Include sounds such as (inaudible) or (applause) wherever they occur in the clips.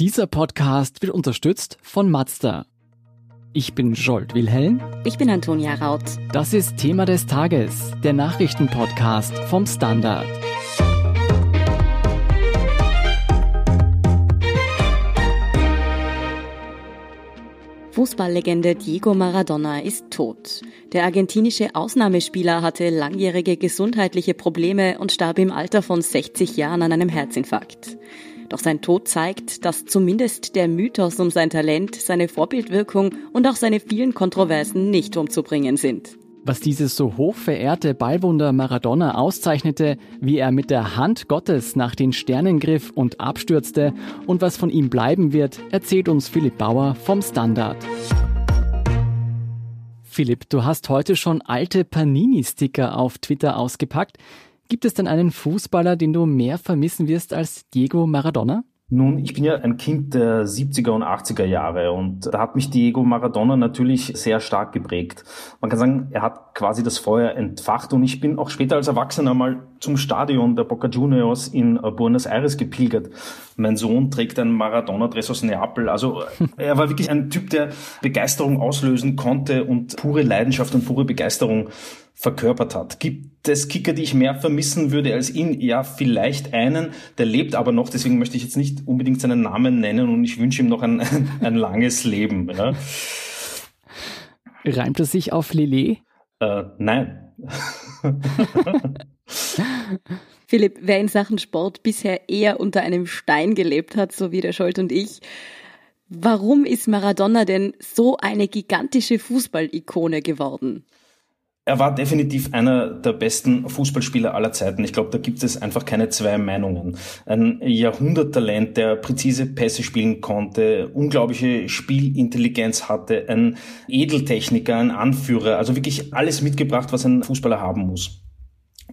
Dieser Podcast wird unterstützt von Mazda. Ich bin Jolt Wilhelm. Ich bin Antonia Raut. Das ist Thema des Tages, der Nachrichtenpodcast vom Standard. Fußballlegende Diego Maradona ist tot. Der argentinische Ausnahmespieler hatte langjährige gesundheitliche Probleme und starb im Alter von 60 Jahren an einem Herzinfarkt. Doch sein Tod zeigt, dass zumindest der Mythos um sein Talent, seine Vorbildwirkung und auch seine vielen Kontroversen nicht umzubringen sind. Was dieses so hoch verehrte Ballwunder Maradona auszeichnete, wie er mit der Hand Gottes nach den Sternen griff und abstürzte und was von ihm bleiben wird, erzählt uns Philipp Bauer vom Standard. Philipp, du hast heute schon alte Panini-Sticker auf Twitter ausgepackt. Gibt es denn einen Fußballer, den du mehr vermissen wirst als Diego Maradona? Nun, ich bin ja ein Kind der 70er und 80er Jahre und da hat mich Diego Maradona natürlich sehr stark geprägt. Man kann sagen, er hat quasi das Feuer entfacht und ich bin auch später als Erwachsener mal zum Stadion der Boca Juniors in Buenos Aires gepilgert. Mein Sohn trägt ein Maradona-Dress aus Neapel. Also er war wirklich ein Typ, der Begeisterung auslösen konnte und pure Leidenschaft und pure Begeisterung verkörpert hat. Gibt es Kicker, die ich mehr vermissen würde als ihn? Ja, vielleicht einen, der lebt aber noch, deswegen möchte ich jetzt nicht unbedingt seinen Namen nennen und ich wünsche ihm noch ein, (laughs) ein langes Leben. Ja. Reimt er sich auf Lele? Äh, nein. (laughs) (laughs) Philipp, wer in Sachen Sport bisher eher unter einem Stein gelebt hat, so wie der Scholt und ich, warum ist Maradona denn so eine gigantische Fußballikone geworden? Er war definitiv einer der besten Fußballspieler aller Zeiten. Ich glaube, da gibt es einfach keine zwei Meinungen. Ein Jahrhunderttalent, der präzise Pässe spielen konnte, unglaubliche Spielintelligenz hatte, ein Edeltechniker, ein Anführer, also wirklich alles mitgebracht, was ein Fußballer haben muss.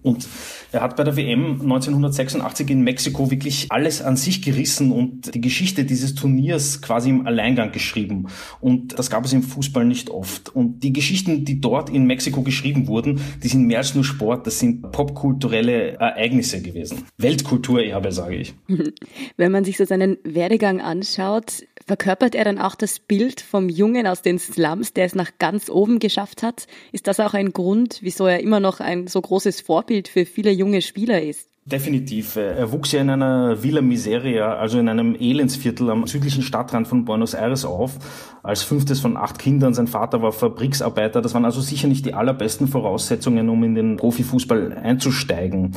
Und er hat bei der WM 1986 in Mexiko wirklich alles an sich gerissen und die Geschichte dieses Turniers quasi im Alleingang geschrieben. Und das gab es im Fußball nicht oft. Und die Geschichten, die dort in Mexiko geschrieben wurden, die sind mehr als nur Sport, das sind popkulturelle Ereignisse gewesen. Weltkulturerbe, sage ich. (laughs) Wenn man sich so seinen Werdegang anschaut, verkörpert er dann auch das Bild vom Jungen aus den Slums, der es nach ganz oben geschafft hat? Ist das auch ein Grund, wieso er immer noch ein so großes Vorbild für viele junge Spieler ist. Definitiv. Er wuchs ja in einer Villa Miseria, also in einem Elendsviertel am südlichen Stadtrand von Buenos Aires auf, als fünftes von acht Kindern. Sein Vater war Fabriksarbeiter. Das waren also sicher nicht die allerbesten Voraussetzungen, um in den Profifußball einzusteigen.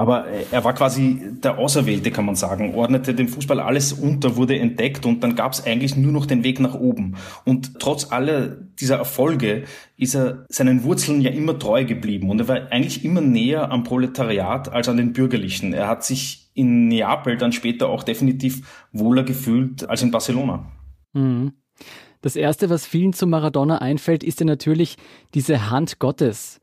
Aber er war quasi der Auserwählte, kann man sagen, ordnete dem Fußball alles unter, wurde entdeckt und dann gab es eigentlich nur noch den Weg nach oben. Und trotz aller dieser Erfolge ist er seinen Wurzeln ja immer treu geblieben und er war eigentlich immer näher am Proletariat als an den Bürgerlichen. Er hat sich in Neapel dann später auch definitiv wohler gefühlt als in Barcelona. Mhm. Das Erste, was vielen zu Maradona einfällt, ist ja natürlich diese Hand Gottes.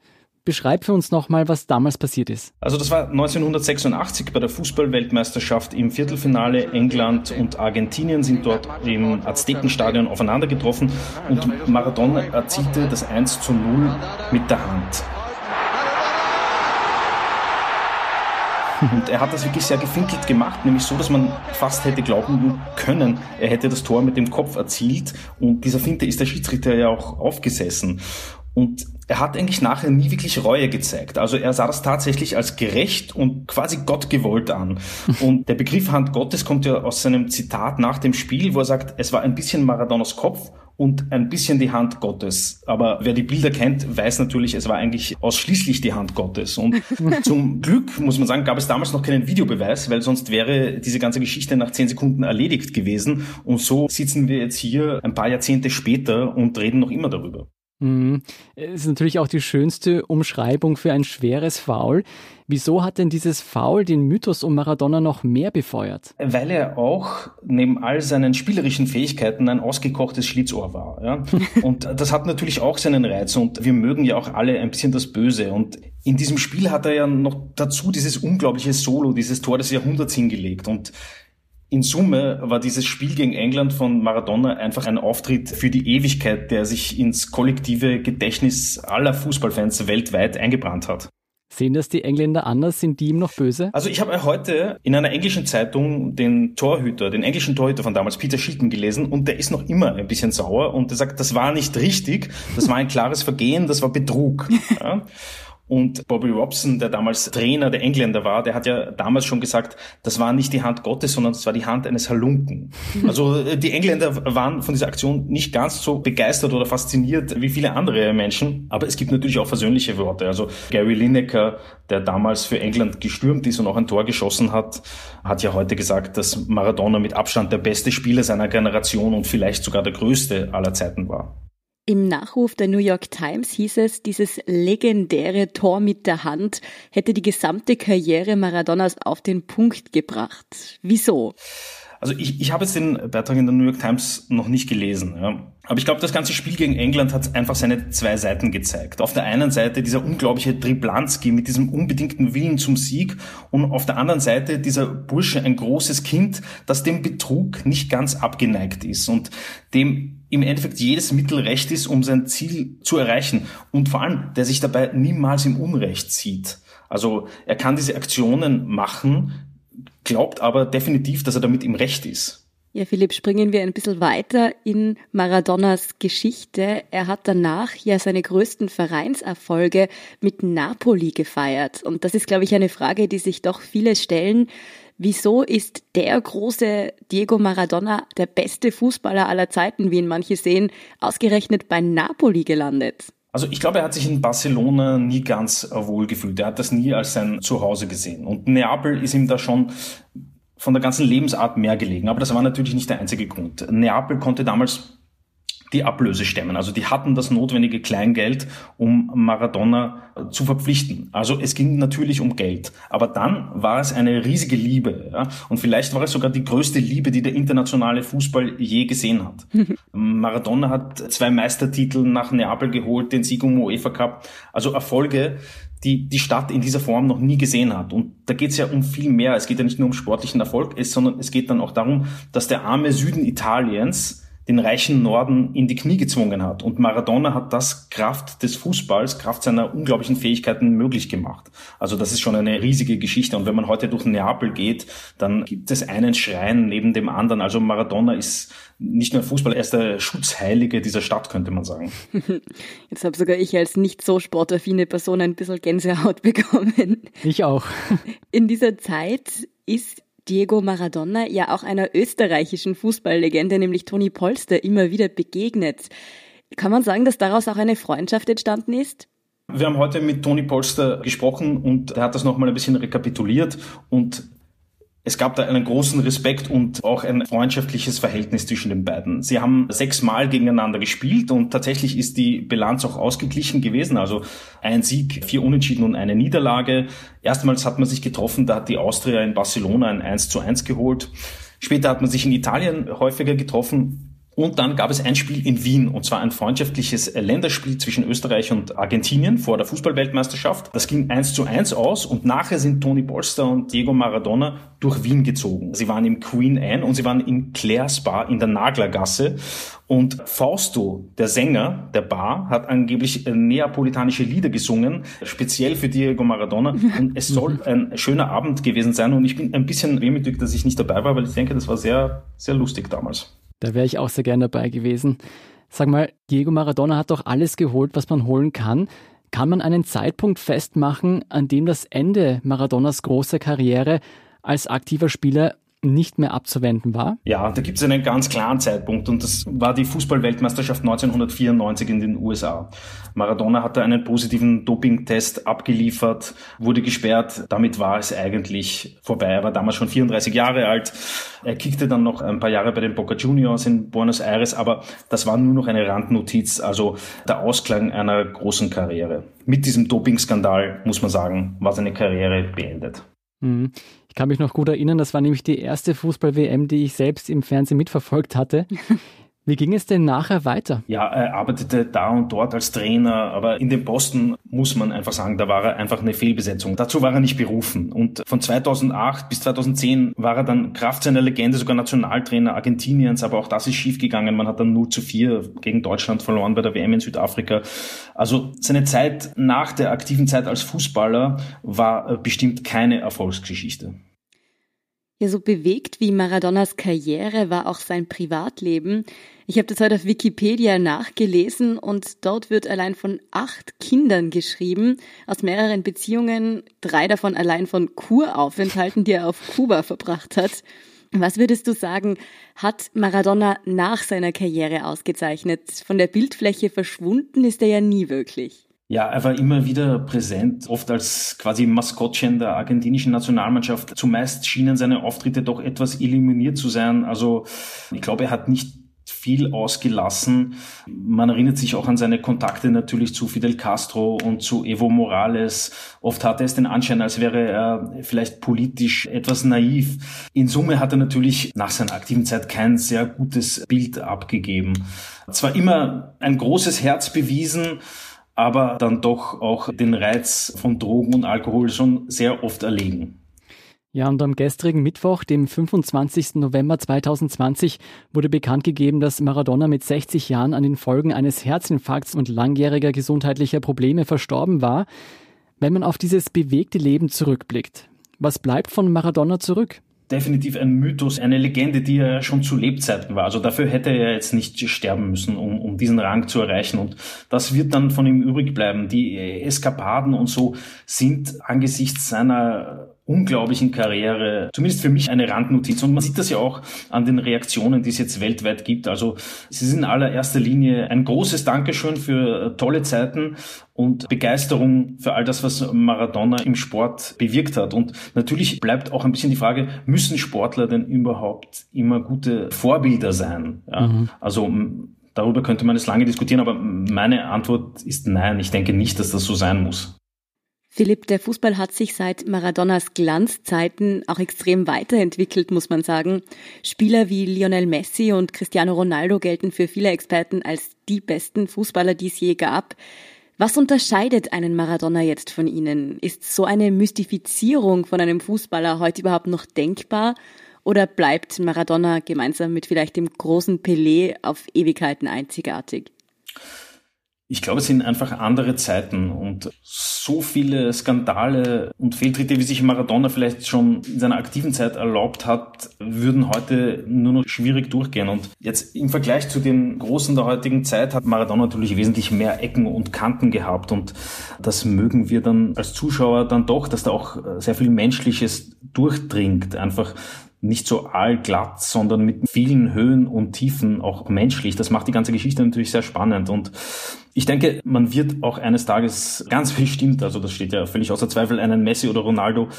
Beschreib für uns nochmal, was damals passiert ist. Also das war 1986 bei der Fußballweltmeisterschaft im Viertelfinale. England und Argentinien sind dort im Aztekenstadion aufeinander getroffen und Maradona erzielte das 1 zu 0 mit der Hand. Und er hat das wirklich sehr gefinkelt gemacht, nämlich so, dass man fast hätte glauben können, er hätte das Tor mit dem Kopf erzielt. Und dieser Finte ist der Schiedsrichter ja auch aufgesessen. Und er hat eigentlich nachher nie wirklich Reue gezeigt. Also er sah das tatsächlich als gerecht und quasi Gott gewollt an. (laughs) Und der Begriff Hand Gottes kommt ja aus seinem Zitat nach dem Spiel, wo er sagt, es war ein bisschen Maradonas Kopf und ein bisschen die Hand Gottes. Aber wer die Bilder kennt, weiß natürlich, es war eigentlich ausschließlich die Hand Gottes. Und (laughs) zum Glück, muss man sagen, gab es damals noch keinen Videobeweis, weil sonst wäre diese ganze Geschichte nach zehn Sekunden erledigt gewesen. Und so sitzen wir jetzt hier ein paar Jahrzehnte später und reden noch immer darüber. Mhm. Es ist natürlich auch die schönste Umschreibung für ein schweres Foul. Wieso hat denn dieses Foul den Mythos um Maradona noch mehr befeuert? Weil er auch neben all seinen spielerischen Fähigkeiten ein ausgekochtes Schlitzohr war. Ja? (laughs) Und das hat natürlich auch seinen Reiz und wir mögen ja auch alle ein bisschen das Böse. Und in diesem Spiel hat er ja noch dazu dieses unglaubliche Solo, dieses Tor des Jahrhunderts hingelegt. Und in Summe war dieses Spiel gegen England von Maradona einfach ein Auftritt für die Ewigkeit, der sich ins kollektive Gedächtnis aller Fußballfans weltweit eingebrannt hat. Sehen das die Engländer anders? Sind die ihm noch böse? Also ich habe heute in einer englischen Zeitung den Torhüter, den englischen Torhüter von damals, Peter Shilton, gelesen und der ist noch immer ein bisschen sauer und der sagt, das war nicht richtig, das war ein klares Vergehen, das war Betrug. (laughs) Ja? Und Bobby Robson, der damals Trainer der Engländer war, der hat ja damals schon gesagt, das war nicht die Hand Gottes, sondern das war die Hand eines Halunken. (laughs) Also äh, die Engländer waren von dieser Aktion nicht ganz so begeistert oder fasziniert wie viele andere Menschen. Aber es gibt natürlich auch versöhnliche Worte. Also Gary Lineker, der damals für England gestürmt ist und auch ein Tor geschossen hat, hat ja heute gesagt, dass Maradona mit Abstand der beste Spieler seiner Generation und vielleicht sogar der größte aller Zeiten war. Im Nachruf der New York Times hieß es, dieses legendäre Tor mit der Hand hätte die gesamte Karriere Maradonas auf den Punkt gebracht. Wieso? Also ich, ich habe jetzt den Beitrag in der New York Times noch nicht gelesen. Ja. Aber ich glaube, das ganze Spiel gegen England hat einfach seine zwei Seiten gezeigt. Auf der einen Seite dieser unglaubliche Triplanski mit diesem unbedingten Willen zum Sieg und auf der anderen Seite dieser Bursche, ein großes Kind, das dem Betrug nicht ganz abgeneigt ist und dem im Endeffekt jedes Mittel recht ist, um sein Ziel zu erreichen und vor allem, der sich dabei niemals im Unrecht sieht. Also er kann diese Aktionen machen, glaubt aber definitiv, dass er damit im Recht ist. Ja, Philipp, springen wir ein bisschen weiter in Maradonas Geschichte. Er hat danach ja seine größten Vereinserfolge mit Napoli gefeiert. Und das ist, glaube ich, eine Frage, die sich doch viele stellen. Wieso ist der große Diego Maradona der beste Fußballer aller Zeiten, wie ihn manche sehen, ausgerechnet bei Napoli gelandet? Also ich glaube, er hat sich in Barcelona nie ganz wohl gefühlt. Er hat das nie als sein Zuhause gesehen. Und Neapel ist ihm da schon von der ganzen Lebensart mehr gelegen. Aber das war natürlich nicht der einzige Grund. Neapel konnte damals die Ablöse stemmen. Also die hatten das notwendige Kleingeld, um Maradona äh, zu verpflichten. Also es ging natürlich um Geld. Aber dann war es eine riesige Liebe. Ja? Und vielleicht war es sogar die größte Liebe, die der internationale Fußball je gesehen hat. (laughs) Maradona hat zwei Meistertitel nach Neapel geholt, den Sieg um UEFA Cup. Also Erfolge, die die Stadt in dieser Form noch nie gesehen hat. Und da geht es ja um viel mehr. Es geht ja nicht nur um sportlichen Erfolg, sondern es geht dann auch darum, dass der arme Süden Italiens den reichen Norden in die Knie gezwungen hat. Und Maradona hat das Kraft des Fußballs, Kraft seiner unglaublichen Fähigkeiten möglich gemacht. Also das ist schon eine riesige Geschichte. Und wenn man heute durch Neapel geht, dann gibt es einen Schrein neben dem anderen. Also Maradona ist nicht nur Fußball, er ist der Schutzheilige dieser Stadt, könnte man sagen. (laughs) Jetzt habe sogar ich als nicht so sportaffine Person ein bisschen Gänsehaut (laughs) bekommen. Ich auch. In dieser Zeit ist Diego Maradona ja auch einer österreichischen Fußballlegende, nämlich Toni Polster, immer wieder begegnet. Kann man sagen, dass daraus auch eine Freundschaft entstanden ist? Wir haben heute mit Toni Polster gesprochen und er hat das nochmal ein bisschen rekapituliert und es gab da einen großen Respekt und auch ein freundschaftliches Verhältnis zwischen den beiden. Sie haben sechsmal gegeneinander gespielt und tatsächlich ist die Bilanz auch ausgeglichen gewesen. Also ein Sieg, vier Unentschieden und eine Niederlage. Erstmals hat man sich getroffen, da hat die Austria in Barcelona ein 1 zu 1 geholt. Später hat man sich in Italien häufiger getroffen. Und dann gab es ein Spiel in Wien, und zwar ein freundschaftliches Länderspiel zwischen Österreich und Argentinien vor der Fußballweltmeisterschaft. Das ging eins zu eins aus und nachher sind Toni Polster und Diego Maradona durch Wien gezogen. Sie waren im Queen Anne und sie waren in Claire's Bar in der Naglergasse. Und Fausto, der Sänger der Bar, hat angeblich neapolitanische Lieder gesungen, speziell für Diego Maradona. (laughs) Und es soll ein schöner Abend gewesen sein. Und ich bin ein bisschen wehmütig, dass ich nicht dabei war, weil ich denke, das war sehr, sehr lustig damals. Da wäre ich auch sehr gern dabei gewesen. Sag mal, Diego Maradona hat doch alles geholt, was man holen kann. Kann man einen Zeitpunkt festmachen, an dem das Ende Maradonas großer Karriere als aktiver Spieler nicht mehr abzuwenden war? Ja, da gibt es einen ganz klaren Zeitpunkt und das war die Fußballweltmeisterschaft 1994 in den USA. Maradona hatte einen positiven Dopingtest abgeliefert, wurde gesperrt, damit war es eigentlich vorbei. Er war damals schon 34 Jahre alt. Er kickte dann noch ein paar Jahre bei den Boca Juniors in Buenos Aires, aber das war nur noch eine Randnotiz, also der Ausklang einer großen Karriere. Mit diesem Dopingskandal, muss man sagen, war seine Karriere beendet. Mhm. Ich kann mich noch gut erinnern, das war nämlich die erste Fußball-WM, die ich selbst im Fernsehen mitverfolgt hatte. (laughs) Wie ging es denn nachher weiter? Ja, er arbeitete da und dort als Trainer, aber in dem Posten muss man einfach sagen, da war er einfach eine Fehlbesetzung. Dazu war er nicht berufen. Und von 2008 bis 2010 war er dann Kraft seiner Legende sogar Nationaltrainer Argentiniens, aber auch das ist schiefgegangen. Man hat dann 0 zu 4 gegen Deutschland verloren bei der WM in Südafrika. Also seine Zeit nach der aktiven Zeit als Fußballer war bestimmt keine Erfolgsgeschichte. Ja, so bewegt wie Maradonas Karriere war auch sein Privatleben. Ich habe das heute auf Wikipedia nachgelesen und dort wird allein von acht Kindern geschrieben, aus mehreren Beziehungen, drei davon allein von Kuraufenthalten, die er auf Kuba verbracht hat. Was würdest du sagen, hat Maradona nach seiner Karriere ausgezeichnet? Von der Bildfläche verschwunden ist er ja nie wirklich. Ja, er war immer wieder präsent, oft als quasi Maskottchen der argentinischen Nationalmannschaft. Zumeist schienen seine Auftritte doch etwas illuminiert zu sein. Also ich glaube, er hat nicht viel ausgelassen. Man erinnert sich auch an seine Kontakte natürlich zu Fidel Castro und zu Evo Morales. Oft hatte es den Anschein, als wäre er vielleicht politisch etwas naiv. In Summe hat er natürlich nach seiner aktiven Zeit kein sehr gutes Bild abgegeben. Zwar immer ein großes Herz bewiesen, aber dann doch auch den Reiz von Drogen und Alkohol schon sehr oft erlegen. Ja, und am gestrigen Mittwoch, dem 25. November 2020, wurde bekannt gegeben, dass Maradona mit 60 Jahren an den Folgen eines Herzinfarkts und langjähriger gesundheitlicher Probleme verstorben war. Wenn man auf dieses bewegte Leben zurückblickt, was bleibt von Maradona zurück? definitiv ein Mythos, eine Legende, die er schon zu Lebzeiten war. Also dafür hätte er jetzt nicht sterben müssen, um, um diesen Rang zu erreichen. Und das wird dann von ihm übrig bleiben. Die Eskapaden und so sind angesichts seiner unglaublichen Karriere, zumindest für mich eine Randnotiz. Und man sieht das ja auch an den Reaktionen, die es jetzt weltweit gibt. Also es ist in allererster Linie ein großes Dankeschön für tolle Zeiten und Begeisterung für all das, was Maradona im Sport bewirkt hat. Und natürlich bleibt auch ein bisschen die Frage, müssen Sportler denn überhaupt immer gute Vorbilder sein? Ja? Mhm. Also darüber könnte man es lange diskutieren, aber meine Antwort ist nein. Ich denke nicht, dass das so sein muss. Philipp, der Fußball hat sich seit Maradonas Glanzzeiten auch extrem weiterentwickelt, muss man sagen. Spieler wie Lionel Messi und Cristiano Ronaldo gelten für viele Experten als die besten Fußballer, die es je gab. Was unterscheidet einen Maradona jetzt von ihnen? Ist so eine Mystifizierung von einem Fußballer heute überhaupt noch denkbar? Oder bleibt Maradona gemeinsam mit vielleicht dem großen Pelé auf Ewigkeiten einzigartig? Ich glaube, es sind einfach andere Zeiten und so viele Skandale und Fehltritte, wie sich Maradona vielleicht schon in seiner aktiven Zeit erlaubt hat, würden heute nur noch schwierig durchgehen. Und jetzt im Vergleich zu den Großen der heutigen Zeit hat Maradona natürlich wesentlich mehr Ecken und Kanten gehabt und das mögen wir dann als Zuschauer dann doch, dass da auch sehr viel Menschliches durchdringt. Einfach nicht so allglatt, sondern mit vielen Höhen und Tiefen auch menschlich. Das macht die ganze Geschichte natürlich sehr spannend und ich denke, man wird auch eines Tages ganz (laughs) bestimmt, also das steht ja völlig außer Zweifel, einen Messi oder Ronaldo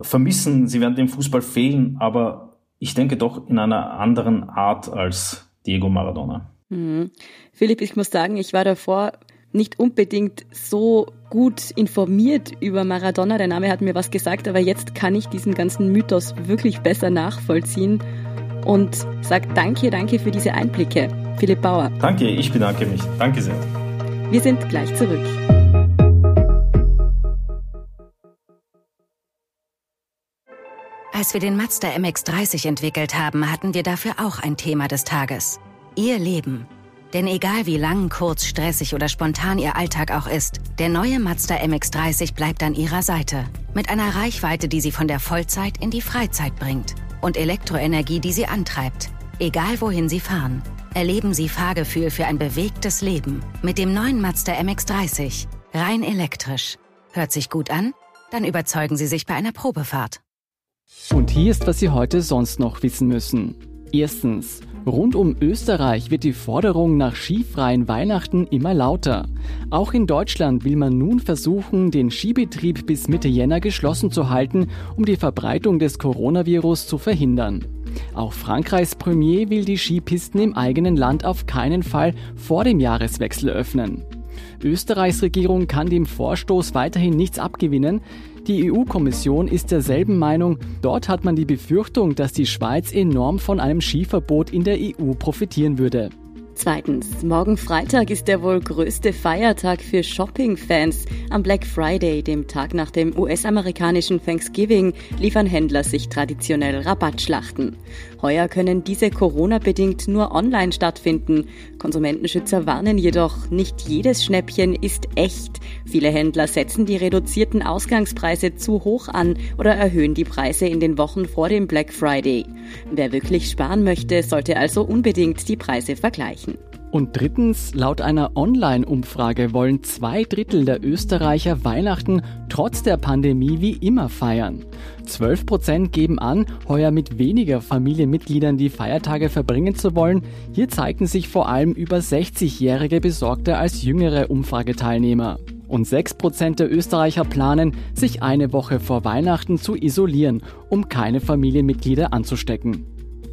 vermissen. Sie werden dem Fußball fehlen, aber ich denke doch in einer anderen Art als Diego Maradona. Mhm. Philipp, ich muss sagen, ich war davor nicht unbedingt so gut informiert über Maradona. Der Name hat mir was gesagt, aber jetzt kann ich diesen ganzen Mythos wirklich besser nachvollziehen und sage danke, danke für diese Einblicke. Philipp Bauer. Danke, ich bedanke mich. Danke sehr. Wir sind gleich zurück. Als wir den Mazda MX30 entwickelt haben, hatten wir dafür auch ein Thema des Tages. Ihr Leben. Denn egal wie lang, kurz, stressig oder spontan Ihr Alltag auch ist, der neue Mazda MX30 bleibt an Ihrer Seite. Mit einer Reichweite, die Sie von der Vollzeit in die Freizeit bringt. Und Elektroenergie, die Sie antreibt. Egal wohin Sie fahren. Erleben Sie Fahrgefühl für ein bewegtes Leben. Mit dem neuen Mazda MX30. Rein elektrisch. Hört sich gut an? Dann überzeugen Sie sich bei einer Probefahrt. Und hier ist, was Sie heute sonst noch wissen müssen. Erstens. Rund um Österreich wird die Forderung nach skifreien Weihnachten immer lauter. Auch in Deutschland will man nun versuchen, den Skibetrieb bis Mitte Jänner geschlossen zu halten, um die Verbreitung des Coronavirus zu verhindern. Auch Frankreichs Premier will die Skipisten im eigenen Land auf keinen Fall vor dem Jahreswechsel öffnen. Österreichs Regierung kann dem Vorstoß weiterhin nichts abgewinnen. Die EU-Kommission ist derselben Meinung. Dort hat man die Befürchtung, dass die Schweiz enorm von einem Skiverbot in der EU profitieren würde. Zweitens, morgen Freitag ist der wohl größte Feiertag für Shopping-Fans. Am Black Friday, dem Tag nach dem US-amerikanischen Thanksgiving, liefern Händler sich traditionell Rabattschlachten. Heuer können diese Corona-bedingt nur online stattfinden. Konsumentenschützer warnen jedoch, nicht jedes Schnäppchen ist echt. Viele Händler setzen die reduzierten Ausgangspreise zu hoch an oder erhöhen die Preise in den Wochen vor dem Black Friday. Wer wirklich sparen möchte, sollte also unbedingt die Preise vergleichen. Und drittens, laut einer Online-Umfrage wollen zwei Drittel der Österreicher Weihnachten trotz der Pandemie wie immer feiern. 12 Prozent geben an, heuer mit weniger Familienmitgliedern die Feiertage verbringen zu wollen. Hier zeigten sich vor allem über 60-Jährige besorgter als jüngere Umfrageteilnehmer. Und 6 Prozent der Österreicher planen, sich eine Woche vor Weihnachten zu isolieren, um keine Familienmitglieder anzustecken.